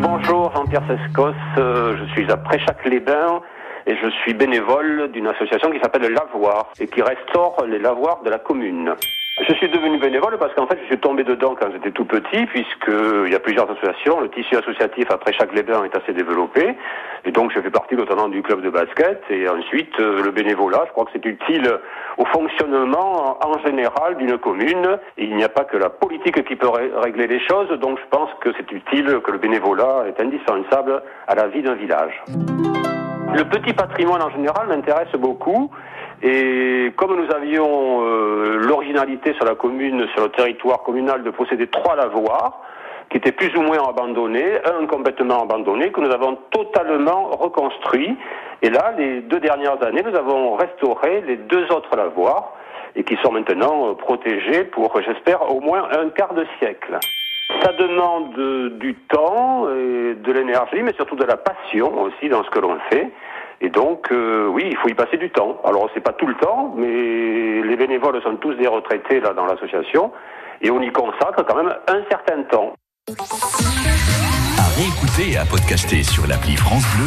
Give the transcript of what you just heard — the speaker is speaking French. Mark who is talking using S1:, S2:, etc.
S1: Bonjour, Jean-Pierre Sescos, euh, je suis à Préchac-les-Bains et je suis bénévole d'une association qui s'appelle Lavoir et qui restaure les lavoirs de la commune. Je suis devenu bénévole parce qu'en fait, je suis tombé dedans quand j'étais tout petit, puisqu'il y a plusieurs associations. Le tissu associatif après chaque bains est assez développé. Et donc, je fais partie notamment du club de basket. Et ensuite, euh, le bénévolat, je crois que c'est utile au fonctionnement en général d'une commune. il n'y a pas que la politique qui peut régler les choses. Donc, je pense que c'est utile, que le bénévolat est indispensable à la vie d'un village. Le petit patrimoine en général m'intéresse beaucoup. Et comme nous avions euh, l'originalité sur la commune, sur le territoire communal, de posséder trois lavoirs, qui étaient plus ou moins abandonnés, un complètement abandonné, que nous avons totalement reconstruit. Et là, les deux dernières années, nous avons restauré les deux autres lavoirs, et qui sont maintenant euh, protégés pour, j'espère, au moins un quart de siècle. Ça demande du temps et de l'énergie, mais surtout de la passion aussi dans ce que l'on fait. Et donc, euh, oui, il faut y passer du temps. Alors, c'est pas tout le temps, mais les bénévoles sont tous des retraités là dans l'association, et on y consacre quand même un certain temps.
S2: À réécouter et à podcaster sur l'appli France Bleu.